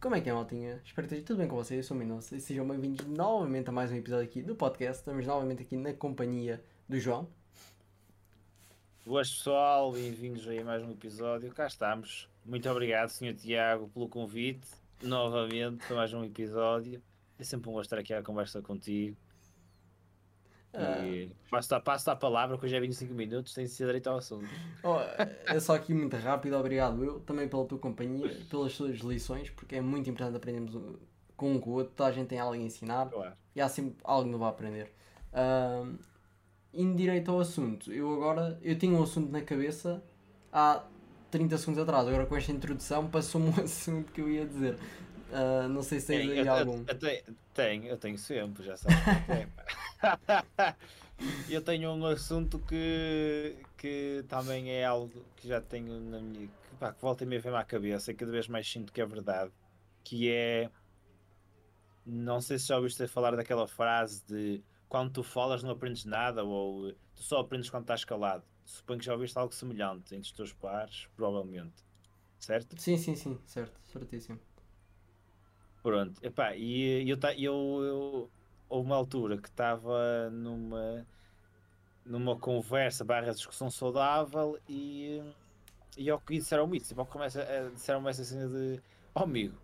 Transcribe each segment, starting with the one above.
Como é que é, maltinha? Espero que esteja tudo bem com vocês. Eu sou o Minossa e sejam bem-vindos novamente a mais um episódio aqui do podcast. Estamos novamente aqui na companhia do João. Boas pessoal, bem-vindos aí a mais um episódio. Cá estamos. Muito obrigado, Sr. Tiago, pelo convite. Novamente para mais um episódio. É sempre um gosto estar aqui à conversa contigo. E passo, a, palavra, que hoje é 25 minutos, tem de ser direito ao assunto. Oh, é só aqui muito rápido, obrigado eu, também pela tua companhia, pelas tuas lições, porque é muito importante aprendermos com um com o outro, toda a gente tem algo a ensinar Claro. e há sempre algo novo a aprender. Indo direito ao assunto, eu agora, eu tinha um assunto na cabeça há 30 segundos atrás, agora com esta introdução passou-me um assunto que eu ia dizer. Ah, não sei se tens aí eu, eu- algum. eu tenho, tenho, eu tenho sempre, já sabes. é, pá. eu tenho um assunto que, que também é algo que já tenho na minha. que, pá, que volta e meia vem-me à cabeça e cada vez mais sinto que é verdade. Que é. Não sei se já ouviste falar daquela frase de quando tu falas não aprendes nada ou tu só aprendes quando estás calado. Suponho que já ouviste algo semelhante entre os teus pares, provavelmente. Certo? Sim, sim, sim, certo, certíssimo. Pronto, epá, e eu, eu, eu houve uma altura que estava numa numa conversa barra discussão saudável e, e que disseram isso, tipo, começa, a- disseram-me essa cena de oh amigo,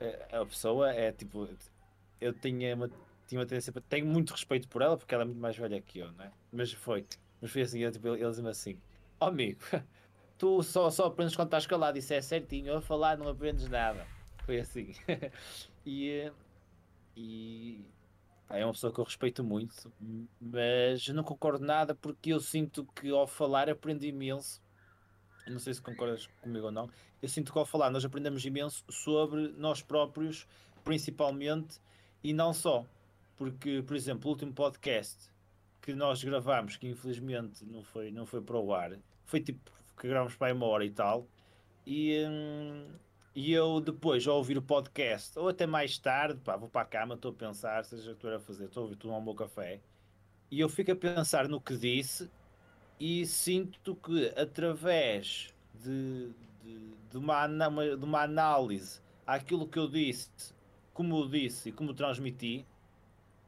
eh, a pessoa é tipo, eu tinha uma, tinha uma tendência para, tenho muito respeito por ela porque ela é muito mais velha que eu, né? Mas foi, mas foi assim, eu, tipo, eles dizem assim, oh amigo, tu só, só aprendes quando estás calado, isso é certinho, a falar não aprendes nada. Foi assim. e, e pá, é uma pessoa que eu respeito muito, mas não concordo nada porque eu sinto que ao falar aprendo imenso. Não sei se concordas comigo ou não. Eu sinto que ao falar nós aprendemos imenso sobre nós próprios, principalmente, e não só. Porque, por exemplo, o último podcast que nós gravámos, que infelizmente não foi, não foi para o ar, foi tipo que gravámos para aí uma hora e tal, e, hum, e eu depois, ao ouvir o podcast, ou até mais tarde, pá, vou para a cama, estou a pensar, seja o que estou a fazer, estou a ouvir, tomar um bom café, e eu fico a pensar no que disse e sinto que através de, de, de uma, de uma análise àquilo que eu disse, como eu disse e como transmiti,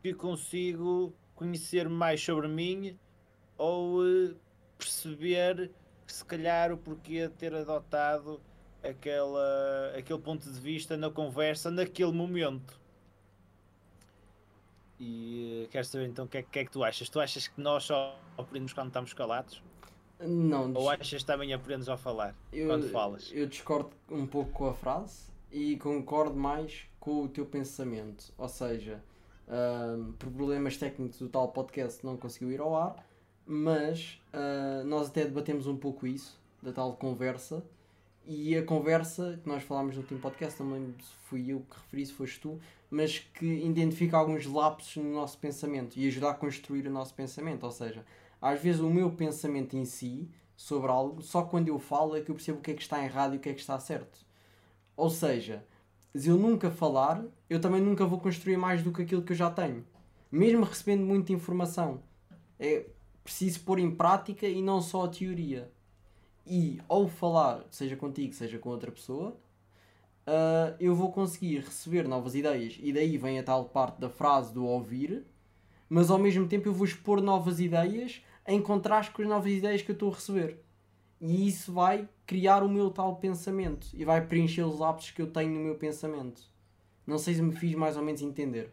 que consigo conhecer mais sobre mim ou eh, perceber se calhar o porquê ter adotado aquela, aquele ponto de vista na conversa naquele momento. E eh, quero saber então o que é, que é que tu achas? Tu achas que nós só aprendemos quando estamos calados? Não, Ou achas que também aprendes ao falar? eu, quando falas? eu discordo um pouco com a frase e concordo mais com o teu pensamento. Ou seja, ahm, por problemas técnicos o tal podcast não conseguiu ir ao ar, mas ah, nós até debatemos um pouco isso, da tal conversa. E a conversa que nós falámos no último podcast, se fui eu que referi, se foste tu, mas que identifica alguns lapsos no nosso pensamento e ajuda a construir o nosso pensamento. Ou seja, às vezes o meu pensamento em si sobre algo, só quando eu falo é que eu percebo o que é que está errado e o que é que está certo. Ou seja, se eu nunca falar, eu também nunca vou construir mais do que aquilo que eu já tenho. Mesmo recebendo muita informação. É preciso pôr em prática e não só a teoria. E ao falar, seja contigo, seja com outra pessoa, ah, eu vou conseguir receber novas ideias. E daí vem a tal parte da frase do ouvir, mas ao mesmo tempo eu vou expor novas ideias em contraste com as novas ideias que eu estou a receber. E isso vai criar o meu tal pensamento e vai preencher os lapsos que eu tenho no meu pensamento. Não sei se me fiz mais ou menos entender.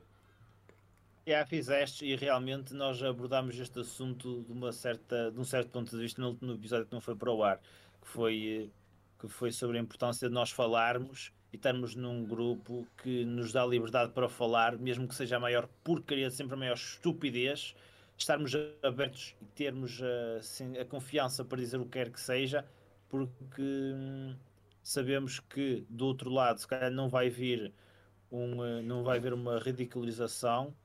Já fizeste e realmente nós abordámos este assunto de, uma certa, de um certo ponto de vista no episódio que não foi para o ar, que foi, que foi sobre a importância de nós falarmos e estarmos num grupo que nos dá liberdade para falar, mesmo que seja a maior porcaria, sempre a maior estupidez, estarmos abertos e termos a, assim, a confiança para dizer o que quer que seja, porque hum, sabemos que do outro lado se calhar não vai vir um, eh, não vai haver uma ridicularização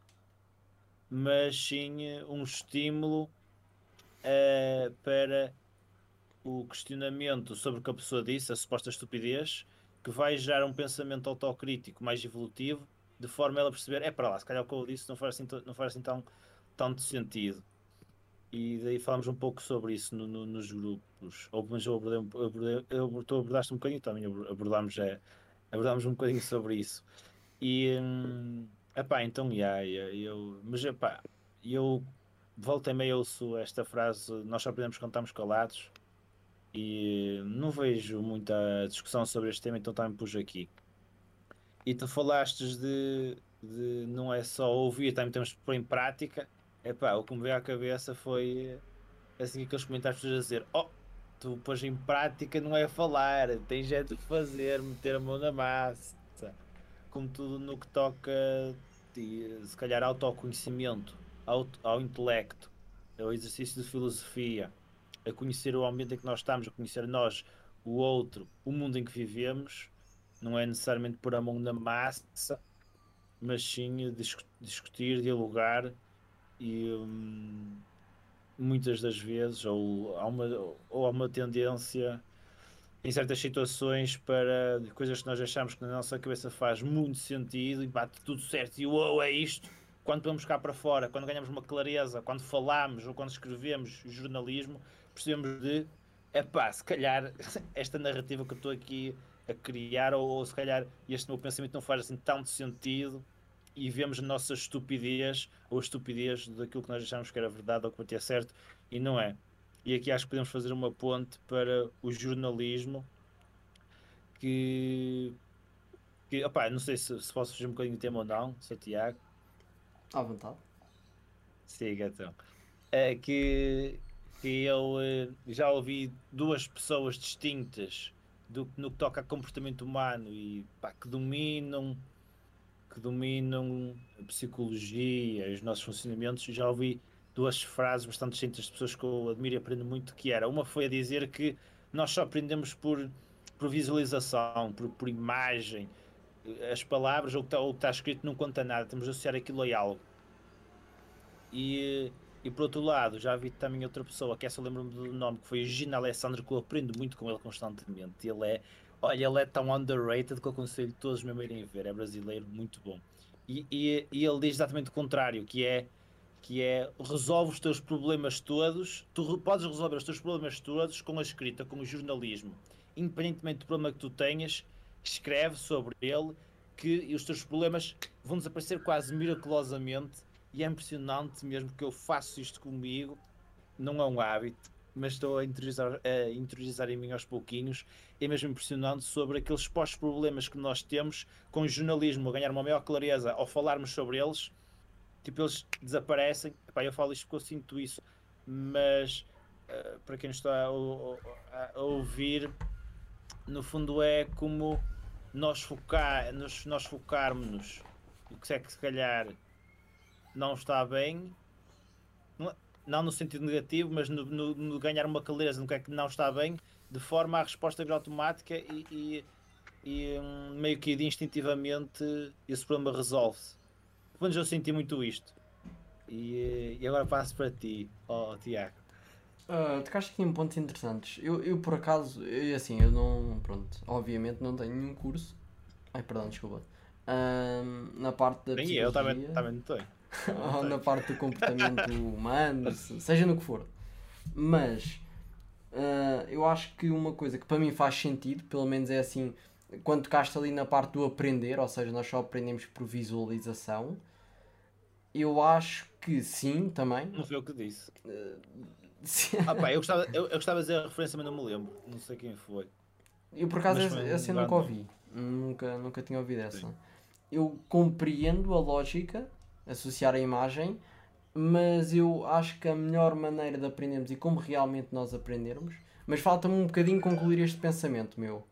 mas sim eh, um estímulo eh, para o questionamento sobre o que a pessoa disse, a suposta estupidez, que vai gerar um pensamento autocrítico mais evolutivo, de forma a ela perceber, é para lá, se calhar o que eu disse não faz assim, não faz assim tão, tanto sentido. E daí falamos um pouco sobre isso no- no- nos grupos. Ou mas eu abordei, abordei, eu, tu abordaste um bocadinho também, abor- abordámos a, abordámos um bocadinho sobre isso. E, hum, epá, então, yeah, yeah, eu, mas epá, eu volta e meia ouço esta frase, nós só quando estamos calados, e não vejo muita discussão sobre este tema, então também pus aqui. E tu falaste de, de não é só ouvir, também temos que pôr em prática. Epá, o que me veio à cabeça foi assim aqueles comentários a dizer: Oh, tu pôs em prática não é falar, tem jeito de fazer, meter a mão na massa. Como tudo no que toca, se calhar, autoconhecimento, ao, ao intelecto, ao exercício de filosofia, a conhecer o ambiente em que nós estamos, a conhecer nós, o outro, o mundo em que vivemos, não é necessariamente pôr a mão na massa, mas sim discutir, dialogar e hum, muitas das vezes, ou há uma, ou há uma tendência em certas situações para coisas que nós achamos que na nossa cabeça faz muito sentido e bate tudo certo e uou, é isto. Quando vamos cá para fora, quando ganhamos uma clareza, quando falamos ou quando escrevemos jornalismo, percebemos de é pá, se calhar esta narrativa que eu estou aqui a criar, ou, ou se calhar este meu pensamento não faz assim tanto sentido e vemos a nossa estupidez ou a estupidez daquilo que nós achamos que era verdade ou que batia certo e não é. E aqui acho que podemos fazer uma ponte para o jornalismo que, que opa, não sei se, se posso fazer um bocadinho de tema ou não, Sr. Tiago. À vontade. Siga então. É que, que eu eh, já ouvi duas pessoas distintas do, no que toca a comportamento humano e pá, que dominam que dominam a psicologia os nossos funcionamentos, já ouvi duas frases bastante distintas de pessoas que eu admiro e aprendo muito, que era, uma foi a dizer que nós só aprendemos por, por visualização, por, por imagem, as palavras ou o que está, está escrito não conta nada, temos de associar aquilo a algo. E, e por outro lado, já vi também outra pessoa, que essa lembro-me do nome, que foi o Gina Alessandro, que eu aprendo muito com ele constantemente. Ele é Olha, ele é tão underrated que eu aconselho todos mesmo a irem ver. É brasileiro, muito bom. E, e, e, ele diz exatamente o contrário, que é que é resolve os teus problemas todos, tu podes resolver os teus problemas todos com a escrita, com o jornalismo. Independentemente do problema que tu tenhas, escreve sobre ele que os teus problemas vão desaparecer quase miraculosamente e é impressionante mesmo que eu faço isto comigo, não é um hábito, mas estou a interiorizar, a interiorizar em mim aos pouquinhos. É mesmo impressionante sobre aqueles pós-problemas que nós temos com o jornalismo, a ganhar uma maior clareza ao falarmos sobre eles. Tipo, eles desaparecem. Epá, eu falo isto porque eu sinto isso, mas uh, para quem está a, a, a, ouvir, no fundo é como nós, focar, nós, nós focarmos o que é que se calhar não está bem não no sentido negativo, mas no, no, no, ganhar uma clareza no que é que não está bem, de forma a resposta vir automática e, e, e um, meio que instintivamente esse problema resolve-se. Pelo menos eu senti muito isto. E, e agora passo para ti, oh, Tiago. Uh, tocaste aqui em pontos interessantes. Eu, eu por acaso, eu, assim, eu não, pronto, obviamente não tenho nenhum curso. Ai, perdão, desculpa. Uh, na parte da Nem eu também, também não tenho. ou na parte do comportamento humano, seja no que for. Mas uh, eu acho que uma coisa que para mim faz sentido, pelo menos é assim, quando tocaste ali na parte do aprender, ou seja, nós só aprendemos por visualização, eu acho que sim também. Não foi o que disse. Uh, ah, pá, eu, gostava, eu, eu gostava de dizer a referência, mas não me lembro. Não sei quem foi. Eu por acaso essa, essa nunca ouvi. Nunca, nunca tinha ouvido essa. Sim. Eu compreendo a lógica associar a imagem, mas eu acho que a melhor maneira de aprendermos e como realmente nós aprendermos, mas falta-me um bocadinho concluir este pensamento meu,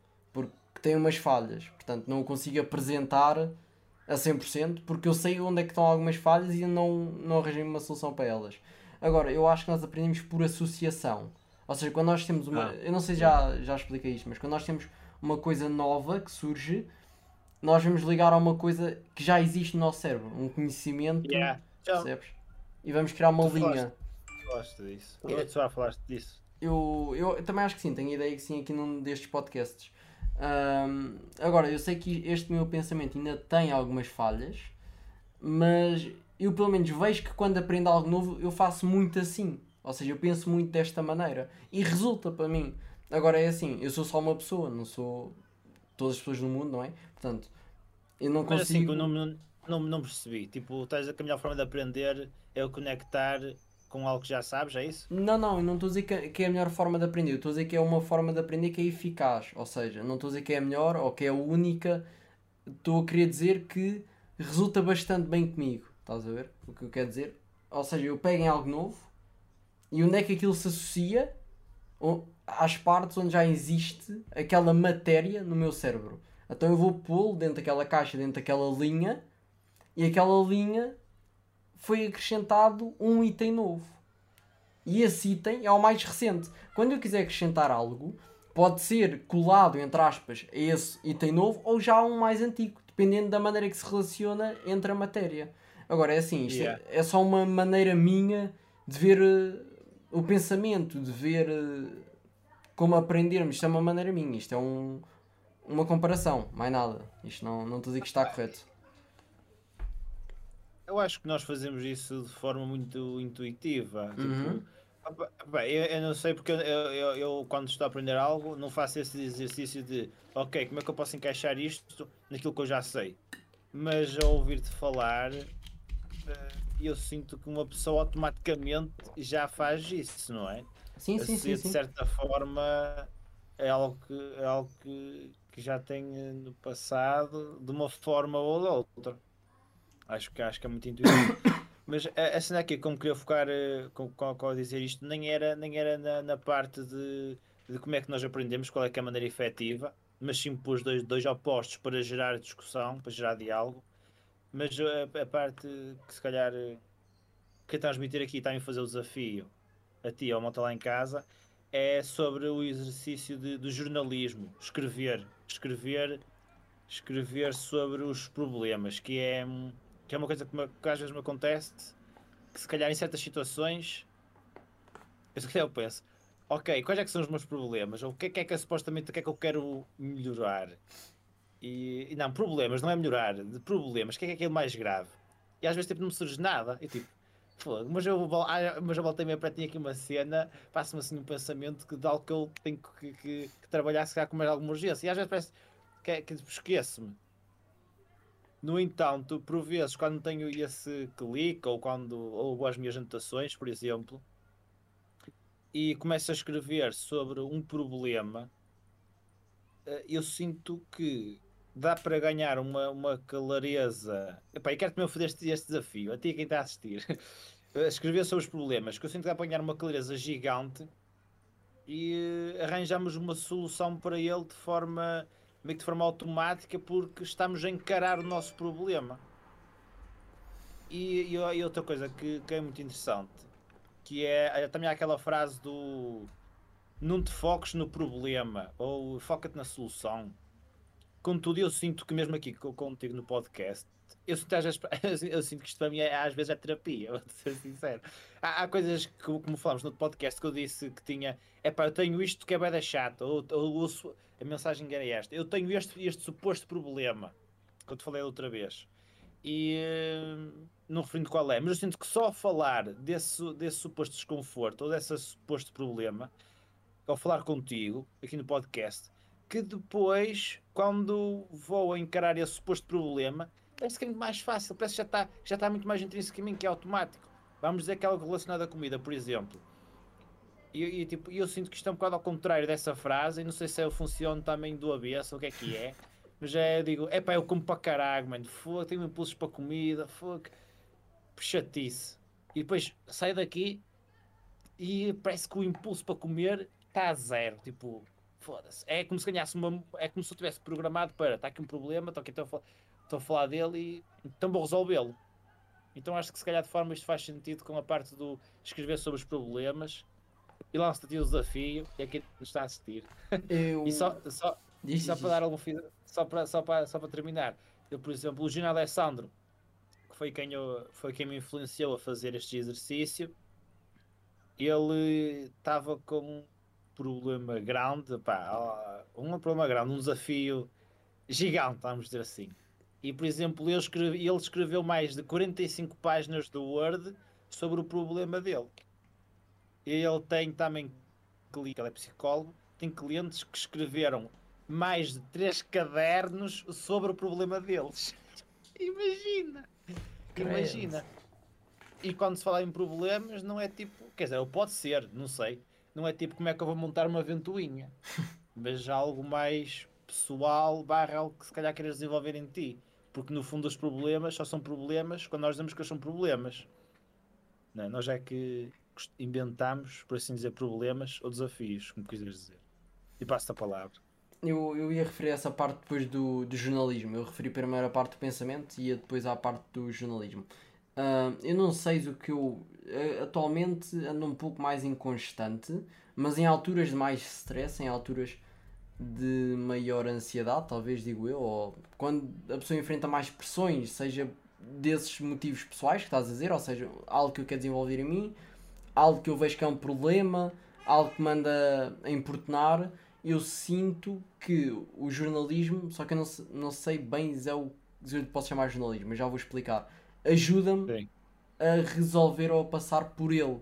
porque tem umas falhas, portanto não o consigo apresentar a 100% porque eu sei onde é que estão algumas falhas e não, não arranjei uma solução para elas. Agora, eu acho que nós aprendemos por associação. Ou seja, quando nós temos uma. Ah, eu não sei se já, já expliquei isto, mas quando nós temos uma coisa nova que surge, nós vamos ligar a uma coisa que já existe no nosso cérebro, um conhecimento, yeah. percebes? E vamos criar uma tu linha. Falaste disso. Eu, tu já falaste disso. Eu, eu, eu também acho que sim, tenho a ideia que sim aqui num destes podcasts. Um, agora, eu sei que este meu pensamento ainda tem algumas falhas, mas eu pelo menos vejo que quando aprendo algo novo eu faço muito assim. Ou seja, eu penso muito desta maneira. E resulta para mim. Agora é assim, eu sou só uma pessoa, não sou todas as pessoas no mundo, não é? Portanto, eu não Mas assim, consigo. eu não, não, não, não percebi. Tipo, estás a que a melhor forma de aprender é o conectar com algo que já sabes, é isso? Não, não, eu não estou a dizer que, é a melhor forma de aprender, eu estou a dizer que é uma forma de aprender que é eficaz, ou seja, não estou a dizer que é a melhor ou que é a única, estou a querer dizer que resulta bastante bem comigo, estás a ver o que eu quero dizer? Ou seja, eu pego em algo novo e onde é que aquilo se associa às partes onde já existe aquela matéria no meu cérebro. Então eu vou pô-lo dentro daquela caixa, dentro daquela linha e aquela linha foi acrescentado um item novo. E esse item é o mais recente. Quando eu quiser acrescentar algo, pode ser colado, entre aspas, a esse item novo ou já um mais antigo, dependendo da maneira que se relaciona entre a matéria. Agora, é assim, isto é- Yeah. é, só uma maneira minha de ver eh, o pensamento, de ver eh, como aprendermos. Isto é uma maneira minha, isto é um, uma comparação, mais nada. Isto não, não estou a dizer que está correto. Eu acho que nós fazemos isso de forma muito intuitiva. Uhum. Tipo, bem, eu, eu não sei porque eu, eu, eu, quando estou a aprender algo, não faço esse exercício de ok, como é que eu posso encaixar isto naquilo que eu já sei. Mas ao ouvir-te falar, eh, eu sinto que uma pessoa automaticamente já faz isso, não é? Sim, sim, sim. Associa, de sim. certa forma é algo que, é algo que, que já tem no passado de uma forma ou de outra. Acho que, acho que é muito intuitivo. Mas a, a cena aqui, como queria focar eh, com, com, com a dizer isto, nem era, nem era na, na parte de, de como é que nós aprendemos, qual é que é a maneira efetiva, mas sim pôs dois, dois opostos para gerar discussão, para gerar diálogo. Mas a, a parte que se calhar eh, quer transmitir aqui e também fazer o desafio a ti ou malta lá em casa é sobre o exercício do jornalismo, escrever, escrever, escrever sobre os problemas, que é, hum, que é uma coisa que, me- que às vezes me acontece, que se calhar em certas situações, eu se calhar penso, ok, quais é que são os meus problemas? Ou o que é que é que supostamente o que é que eu quero melhorar? E, não, problemas, não é melhorar, de problemas, o que é que é aquilo mais grave? E às vezes tipo, não me surge nada, e tipo, mas eu, ah, mas eu voltei-me para tinha aqui uma cena, passa-me assim um pensamento que de algo que eu tenho que, que- que trabalhar, se calhar com mais alguma urgência. E às vezes parece que, é- que tipo, esqueço-me. No entanto, por vezes, quando tenho esse clique, ou quando ou as minhas anotações, por exemplo, e começo a escrever sobre um problema, eh, eu sinto que dá para ganhar uma, uma clareza. Epá, eu quero também fazer este, este desafio, a ti quem está a assistir. Escrever sobre os problemas, que eu sinto que dá para ganhar uma clareza gigante e eh, arranjamos uma solução para ele de forma meio que de forma automática porque estamos a encarar o nosso problema. E, e, e outra coisa que, que é muito interessante, que é, é também aquela frase do não te foques no problema ou foca-te na solução. Contudo, eu sinto que mesmo aqui co- contigo no podcast, eu sinto, às vezes, eu sinto que isto para mim é, às vezes é terapia, vou ser sincero. Há, há coisas que, como falamos no podcast, que eu disse que tinha, é pá, eu tenho isto que é bem chato, ou, ou, ou su- a mensagem era esta, eu tenho este, este suposto problema, que eu te falei outra vez, e eh, não referindo qual é, mas eu sinto que só falar desse, desse suposto desconforto, ou desse suposto problema, ao falar contigo, aqui no podcast, que depois, quando vou encarar esse suposto problema, parece que é muito mais fácil, parece que já está, já está muito mais mim, que é automático. Vamos dizer que é algo relacionado à comida, por exemplo. E, e, tipo, eu sinto que isto é um bocado ao contrário dessa frase, e não sei se é o funcione também do avesso, ou o que é que é, mas eu digo, é pá, eu como para caralho, mano, fogo, tenho impulsos para comida, fogo, chatice. E depois saio daqui e parece que o impulso para comer está a zero, tipo, foda-se. É como se ganhasse uma. É como se eu tivesse programado para. Está aqui um problema, estou aqui estou estou a falar dele e então vou resolvê-lo. Então acho que se calhar de forma isto faz sentido com a parte do escrever sobre os problemas e lança-te o desafio e é quem nos está a assistir. Eu... E só, só, Diz, só diz, para dar algum só para, só para, só para terminar, eu, por exemplo, o Gino Alessandro, que foi quem, eu, foi quem me influenciou a fazer este exercício, ele estava com um problema grande, pá, um problema grande, um desafio gigante, vamos dizer assim. E, por exemplo, ele, escreve- ele escreveu mais de 45 páginas do Word sobre o problema dele. Ele tem também, ele é psicólogo, tem clientes que escreveram mais de três cadernos sobre o problema deles. Imagina! Imagina! E quando se fala em problemas, não é tipo. Quer dizer, pode ser, não sei. Não é tipo como é que eu vou montar uma ventoinha. mas algo mais pessoal, barra algo que se calhar queres desenvolver em ti. Porque no fundo os problemas só são problemas quando nós dizemos que eles são problemas. Não, é? nós é que inventamos, por assim dizer, problemas ou desafios, como quiseres dizer. E passo-te a palavra. Eu, eu ia referir essa parte depois do, do jornalismo. Eu referi primeiro a parte do pensamento e ia depois à parte do jornalismo. Uh, eu não sei o que eu. Atualmente ando um pouco mais inconstante, mas em alturas de mais stress, em alturas de maior ansiedade, talvez digo eu, ou quando a pessoa enfrenta mais pressões, seja desses motivos pessoais que estás a dizer, ou seja, algo que eu quero desenvolver em mim, algo que eu vejo que é um problema, algo que manda a importunar, eu sinto que o jornalismo, só que eu não, não sei bem se é o que eu posso chamar de jornalismo, mas já vou explicar, ajuda-me a resolver ou a passar por ele.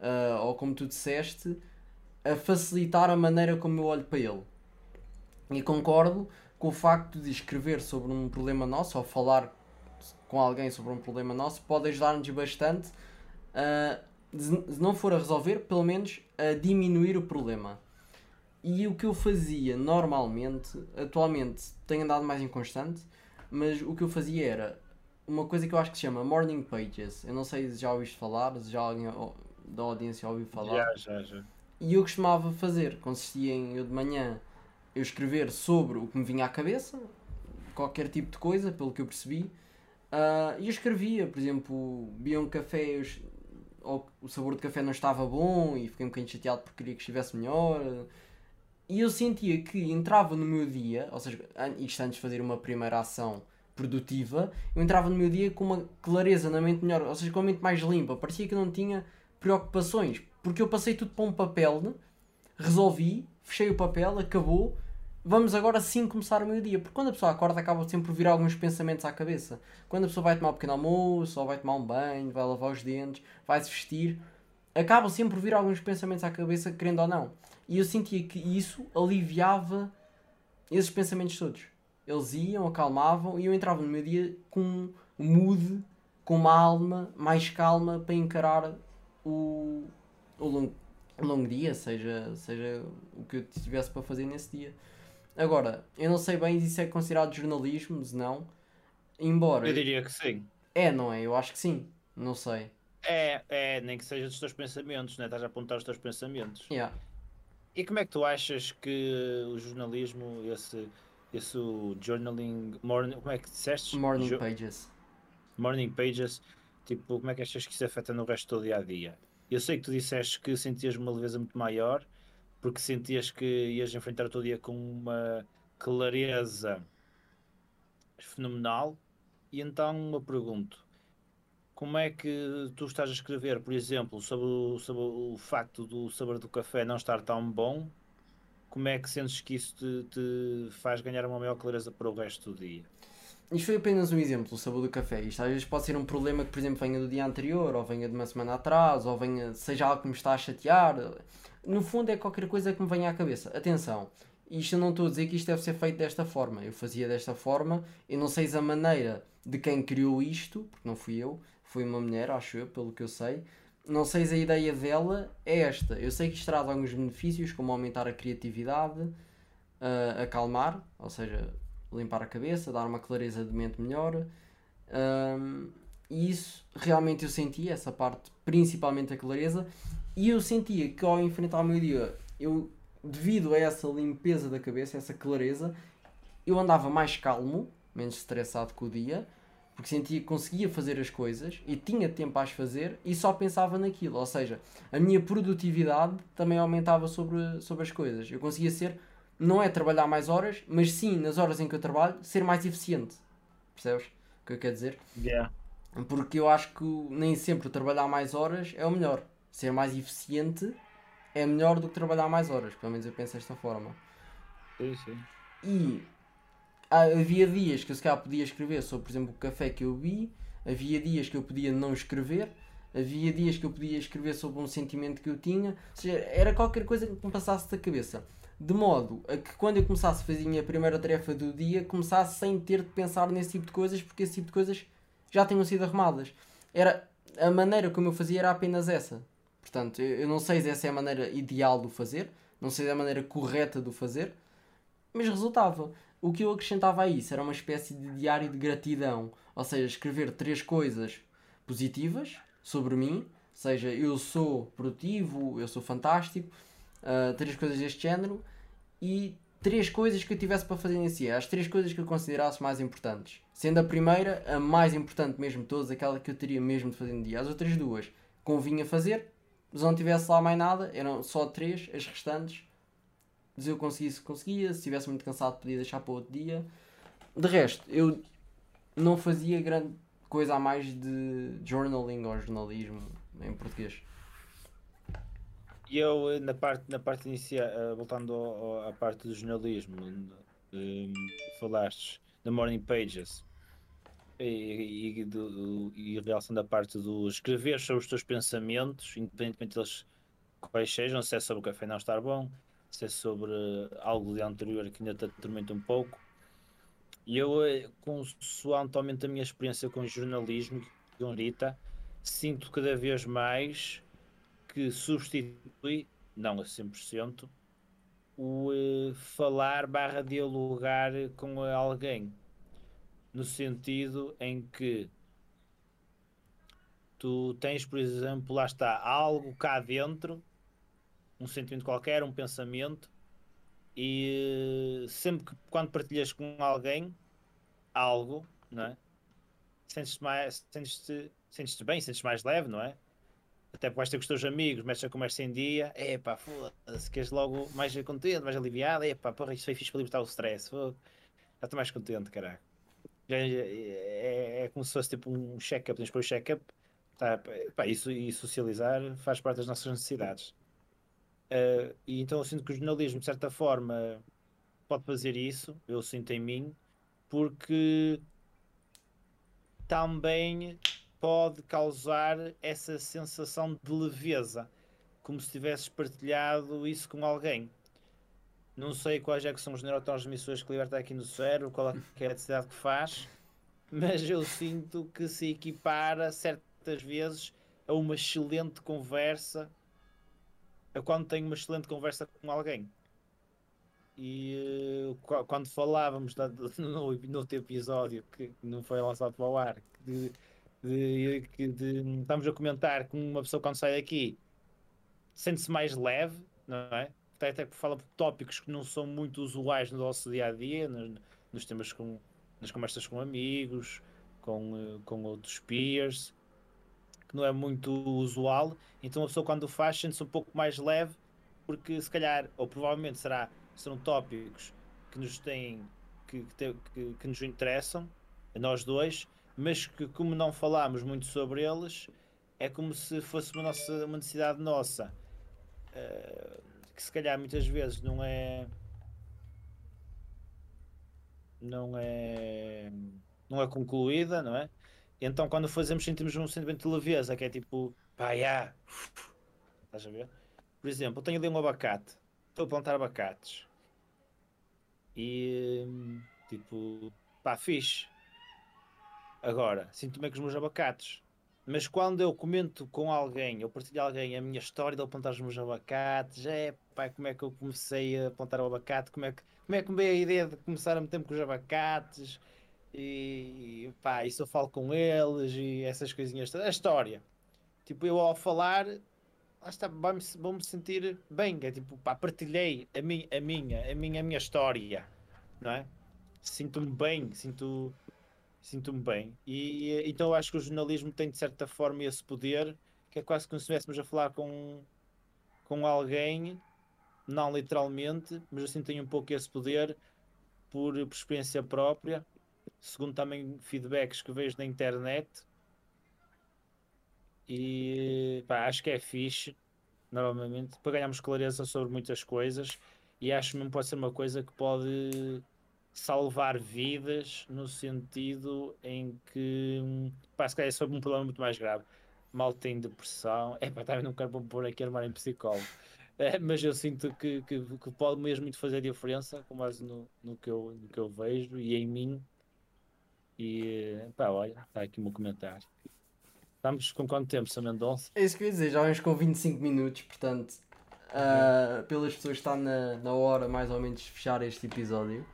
Uh, ou como tu disseste, a facilitar a maneira como eu olho para ele. E concordo com o facto de escrever sobre um problema nosso ou falar com alguém sobre um problema nosso pode ajudar-nos bastante a, se não for a resolver, pelo menos a diminuir o problema. E o que eu fazia normalmente, atualmente tenho andado mais inconstante, mas o que eu fazia era uma coisa que eu acho que se chama Morning Pages. Eu não sei se já ouviste falar, se já alguém da audiência ouviu falar. Já, já, já. E eu costumava fazer, consistia em eu de manhã eu escrever sobre o que me vinha à cabeça, qualquer tipo de coisa, pelo que eu percebi. Uh, e eu escrevia, por exemplo, bebia um café, eu, ou o sabor do café não estava bom e fiquei um bocadinho chateado porque queria que estivesse melhor. E eu sentia que entrava no meu dia, ou seja, isto antes de fazer uma primeira ação produtiva, eu entrava no meu dia com uma clareza na mente melhor, ou seja, com a mente mais limpa. Parecia que não tinha preocupações, porque eu passei tudo para um papel, resolvi, fechei o papel, acabou. Vamos agora sim começar o meu dia. Porque quando a pessoa acorda, acaba sempre por vir alguns pensamentos à cabeça. Quando a pessoa vai tomar um pequeno almoço, ou vai tomar um banho, vai lavar os dentes, vai se vestir, acaba sempre por vir alguns pensamentos à cabeça, querendo ou não. E eu sentia que isso aliviava esses pensamentos todos. Eles iam, acalmavam e eu entrava no meu dia com um mood, com uma alma mais calma para encarar o, o longo, o longo dia, seja, seja o que eu tivesse para fazer nesse dia. Agora, eu não sei bem se isso é considerado jornalismo, se não. Embora. Eu diria que sim. É, não é? Eu acho que sim. Não sei. É, é, nem que seja dos teus pensamentos, né? Estás a apontar os teus pensamentos. Yeah. E como é que tu achas que o jornalismo, esse, esse journaling, morning, como é que disseste? Morning jo pages. Morning pages, tipo, como é que achas que isso afeta no resto do dia a dia? Eu sei que tu disseste que sentias uma leveza muito maior, porque sentias que ias enfrentar o teu dia com uma clareza fenomenal. E então eu pergunto: como é que tu estás a escrever, por exemplo, sobre o, sobre o facto do sabor do café não estar tão bom? Como é que sentes que isso te, te faz ganhar uma maior clareza para o resto do dia? Isto foi apenas um exemplo, o sabor do café. Isto às vezes pode ser um problema que, por exemplo, venha do dia anterior, ou venha de uma semana atrás, ou venha, seja algo que me está a chatear. No fundo, é qualquer coisa que me venha à cabeça. Atenção, isto eu não estou a dizer que isto deve ser feito desta forma. Eu fazia desta forma, eu não sei se a maneira de quem criou isto, porque não fui eu, foi uma mulher, acho eu, pelo que eu sei. Não sei se a ideia dela é esta. Eu sei que isto traz alguns benefícios, como aumentar a criatividade, uh, acalmar, ou seja, limpar a cabeça, dar uma clareza de mente melhor. Um, e isso realmente eu senti, essa parte, principalmente a clareza. E eu sentia que ao enfrentar o meu dia, eu, devido a essa limpeza da cabeça, essa clareza, eu andava mais calmo, menos estressado com o dia, porque sentia que conseguia fazer as coisas e tinha tempo a as fazer e só pensava naquilo. Ou seja, a minha produtividade também aumentava sobre, sobre as coisas. Eu conseguia ser não é trabalhar mais horas, mas sim, nas horas em que eu trabalho, ser mais eficiente. Percebes o que eu quero dizer? Yeah. Porque eu acho que nem sempre trabalhar mais horas é o melhor. Ser mais eficiente é melhor do que trabalhar mais horas. Pelo menos eu penso desta forma. Sim, sim. E havia dias que eu se calhar podia escrever sobre, por exemplo, o café que eu vi. Havia dias que eu podia não escrever. Havia dias que eu podia escrever sobre um sentimento que eu tinha. Ou seja, era qualquer coisa que me passasse da cabeça de modo a que quando eu começasse a fazer a minha primeira tarefa do dia, começasse sem ter de pensar nesse tipo de coisas, porque esse tipo de coisas já tinham sido arrumadas. Era, a maneira como eu fazia era apenas essa. Portanto, eu, eu não sei se essa é a maneira ideal de fazer, não sei se é a maneira correta de fazer, mas resultava. O que eu acrescentava a isso era uma espécie de diário de gratidão, ou seja, escrever três coisas positivas sobre mim, seja eu sou produtivo, eu sou fantástico, uh, três coisas deste género e três coisas que eu tivesse para fazer nesse dia, as três coisas que eu considerasse mais importantes. Sendo a primeira a mais importante mesmo de todas, aquela que eu teria mesmo de fazer no dia. As outras duas convinha fazer, mas não tivesse lá mais nada, eram só três, as restantes. Se eu conseguisse, conseguia, se estivesse muito cansado podia deixar para outro dia. De resto, eu não fazia grande coisa a mais de journaling ou jornalismo em português. E eu, na parte, na parte inicial, uh, voltando ao, à parte do jornalismo, um, falaste da Morning Pages e, e, do, e realçando a parte do escrever sobre os teus pensamentos, independentemente deles quais sejam, se é sobre o café não estar bom, se é sobre algo de anterior que ainda te atormenta um pouco. E eu, eh, consoante a minha experiência com jornalismo, com Rita, sinto cada vez mais que substitui, não a 100%, o uh, falar barra dialogar com alguém. No sentido em que tu tens, por exemplo, lá está, algo cá dentro, um sentimento qualquer, um pensamento, e uh, sempre que quando partilhas com alguém algo, não é? Sentes-te mais, sentes-te, sentes-te bem, sentes-te mais leve, não é? Até vais ter com os teus amigos, metes a conversa em dia, é pá, foda-se, queres logo mais contente, mais aliviado, é pá, porra, isto foi fixe para libertar o stress, já estou mais contente, caralho. É, é, é, como se fosse tipo um check-up, tens para o check-up, tá, isso, e socializar faz parte das nossas necessidades. Uh, e então eu sinto que o jornalismo, de certa forma, pode fazer isso, eu sinto em mim, porque também pode causar essa sensação de leveza, como se tivesses partilhado isso com alguém. Não sei quais é que são os neurotransmissores que liberta aqui no cérebro, qual é, é a atividade que faz, mas eu sinto que se equipara certas vezes a uma excelente conversa, a quando tenho uma excelente conversa com alguém. E uh, quando falávamos no, no outro episódio que não foi lançado para o ar, de, de, estamos a comentar com uma pessoa quando sai daqui sente-se mais leve, não é? Até, até fala por tópicos que não são muito usuais no nosso dia a dia, nos, nos temas com, nas conversas com amigos, com, eh, com outros peers, que não é muito usual. Então a pessoa quando faz sente-se um pouco mais leve, porque se calhar, ou provavelmente será, serão tópicos que nos têm, que, que, que, que nos interessam, nós dois, mas que como não falámos muito sobre eles, é como se fosse uma, nossa, uma necessidade nossa, uh, que se calhar muitas vezes não é não é não é concluída, não é? Então quando fazemos sentimos um sentimento de leveza, que é tipo, pá, yeah. estás a ver? Por exemplo, eu tenho ali um abacate, estou a plantar abacates e tipo, pá, fixe, Agora, sinto-me com os meus abacates. Mas quando eu comento com alguém, eu partilho alguém a minha história de eu plantar os meus abacates, é pá, como é que eu comecei a plantar o abacate, como é que, como é que me veio a ideia de começar a meter-me com os abacates, e pá, isso eu falo com eles, e essas coisinhas, a história. Tipo, eu ao falar, lá está, vou sentir bem, é tipo, pá, partilhei a, mi, a minha, a minha, a minha história, não é? Sinto-me bem, sinto Sinto-me bem. E então eu acho que o jornalismo tem de certa forma esse poder, que é quase como se estivéssemos a falar com, com alguém, não literalmente, mas assim tem um pouco esse poder por, por experiência própria, segundo também feedbacks que vejo na internet. E pá, acho que é fixe, novamente, para ganharmos clareza sobre muitas coisas. E acho mesmo que pode ser uma coisa que pode salvar vidas no sentido em que pá, se calhar é sobre um problema muito mais grave. Mal tem depressão, é pá, também não quero pôr aqui armar em psicólogo. É, mas eu sinto que, que, que, pode mesmo muito fazer diferença, com base no, no, que eu, no que eu vejo e em mim. E pá, olha, está aqui o meu comentário. Estamos com quanto tempo, Sr. Mendonça? É isso que eu ia dizer, já vamos com 25 minutos, portanto, uh, pelas pessoas está na, na hora mais ou menos de fechar este episódio.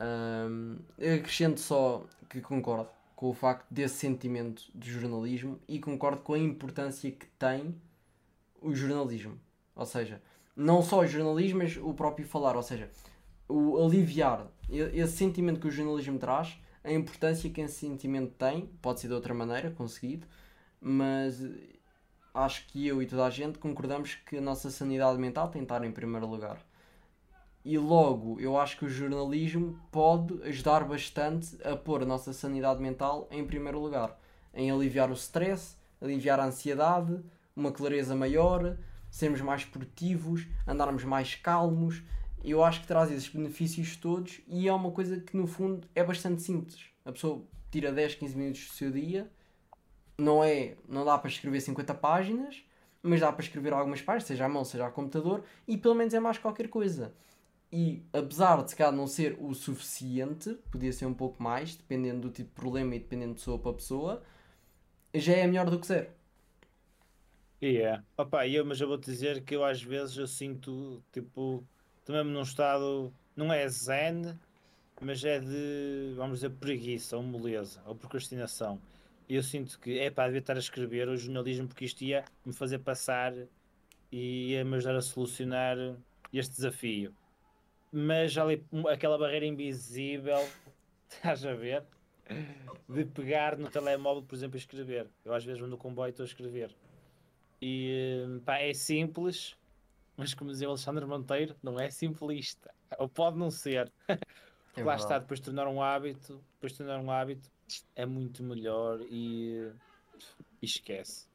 Um, acrescento só que concordo com o facto desse sentimento de jornalismo e concordo com a importância que tem o jornalismo. Ou seja, não só o jornalismo, mas o próprio falar. Ou seja, o aliviar esse sentimento que o jornalismo traz, a importância que esse sentimento tem, pode ser de outra maneira, conseguido, mas acho que eu e toda a gente concordamos que a nossa sanidade mental tem de estar em primeiro lugar. E logo, eu acho que o jornalismo pode ajudar bastante a pôr a nossa sanidade mental em primeiro lugar, em aliviar o stress, aliviar a ansiedade, uma clareza maior, sermos mais produtivos, andarmos mais calmos. Eu acho que traz esses benefícios todos e é uma coisa que no fundo é bastante simples. A pessoa tira 10, 15 minutos do seu dia, não é, não dá para escrever 50 páginas, mas dá para escrever algumas páginas, seja à mão, seja ao computador, e pelo menos é mais qualquer coisa e apesar de calhar não ser o suficiente, podia ser um pouco mais, dependendo do tipo de problema e dependendo de pessoa para pessoa, já é melhor do que zero. E yeah. é. Opa, eu, mas eu vou te dizer que eu às vezes eu sinto, tipo, também num estado, não é zen, mas é de, vamos dizer, preguiça, ou moleza, ou procrastinação. Eu sinto que, é pá, devia estar a escrever o jornalismo porque isto ia me fazer passar e ia me ajudar a solucionar este desafio mas ali aquela barreira invisível, estás a ver? De pegar no telemóvel, por exemplo, e escrever. Eu às vezes no comboio e estou a escrever. E pá, é simples, mas como dizia o Alexandre Monteiro, não é simplista. Ou pode não ser. É lá está, depois de tornar um hábito, depois de tornar um hábito, é muito melhor e, e esquece.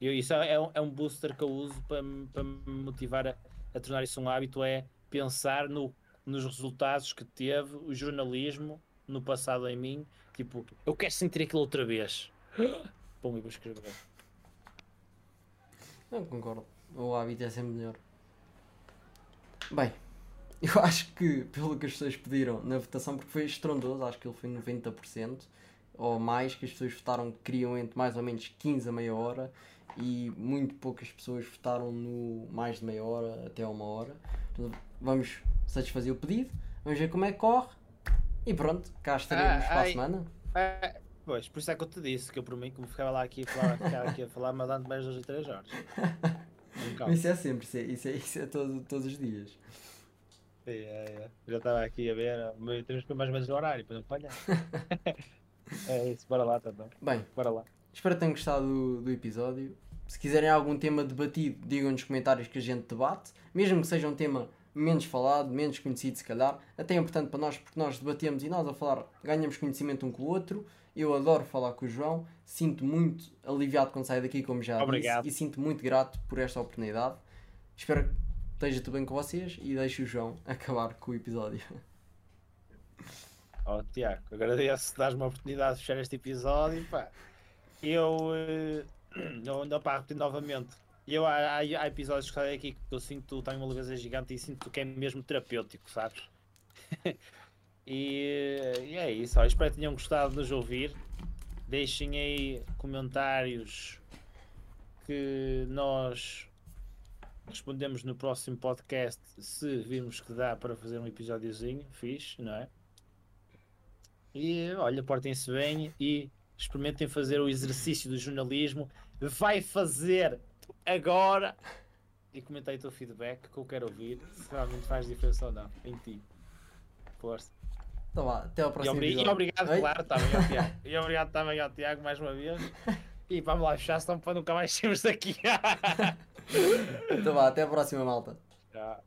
Eu, isso é, é, um, é um booster que eu uso para, para me motivar a, a tornar isso um hábito, é pensar no, nos resultados que teve o jornalismo no passado em mim. Tipo, eu quero sentir aquilo outra vez. Bom, e vou escrever. Não concordo. O hábito é sempre melhor. Bem, eu acho que, pelo que as pessoas pediram na votação, porque foi estrondoso, acho que ele foi 90% ou mais, que as pessoas votaram que queriam entre mais ou menos 15 a meia hora e muito poucas pessoas votaram no mais de meia hora até uma hora. Portanto, vamos satisfazer o pedido, vamos ver como é que corre e pronto, cá estaremos ah, para ai, a semana. Ah, pois, por isso é que eu te disse que eu por mim como ficava lá aqui a falar, ficava aqui a falar, mas dando mais 2 ou 3 horas. isso é sempre, isso é, isso é, isso é todo, todos os dias. É, é, Já estava aqui a ver, temos que mais ou menos o horário para não falhar. é isso, bora lá também. Bem, bora lá. Espero que tenham gostado do, do episódio. Se quiserem algum tema debatido, digam nos comentários que a gente debate. Mesmo que seja um tema menos falado, menos conhecido, se calhar. Até é importante para nós porque nós debatemos e nós a falar ganhamos conhecimento um com o outro. Eu adoro falar com o João, sinto muito aliviado quando saio daqui, como já Obrigado. disse, e sinto muito grato por esta oportunidade. Espero que esteja tudo bem com vocês e deixo o João acabar com o episódio. Oh, Tiago, agradeço dar-me a oportunidade de fechar este episódio. Pá. Eu, eh, não para repetir novamente. Eu, há, há, episódios que saem aqui que eu sinto tenho uma leveza gigante e sinto que é mesmo terapêutico, sabes? e, e, é isso. Ó, espero que tenham gostado de nos ouvir. Deixem aí comentários que nós respondemos no próximo podcast se virmos que dá para fazer um episódiozinho fixe, não é? E olha, portem-se bem e experimentem fazer o exercício do jornalismo. Vai fazer agora. E comentei o teu feedback que eu quero ouvir. Se realmente faz diferença ou não em ti. Força. Então vá, até ao próximo e, e obrigado, Oi? claro, também ao Tiago. E obrigado também ao Tiago mais uma vez. E vamos lá fechar, senão para nunca mais sairmos daqui. então vá, até a próxima, malta. Tchau.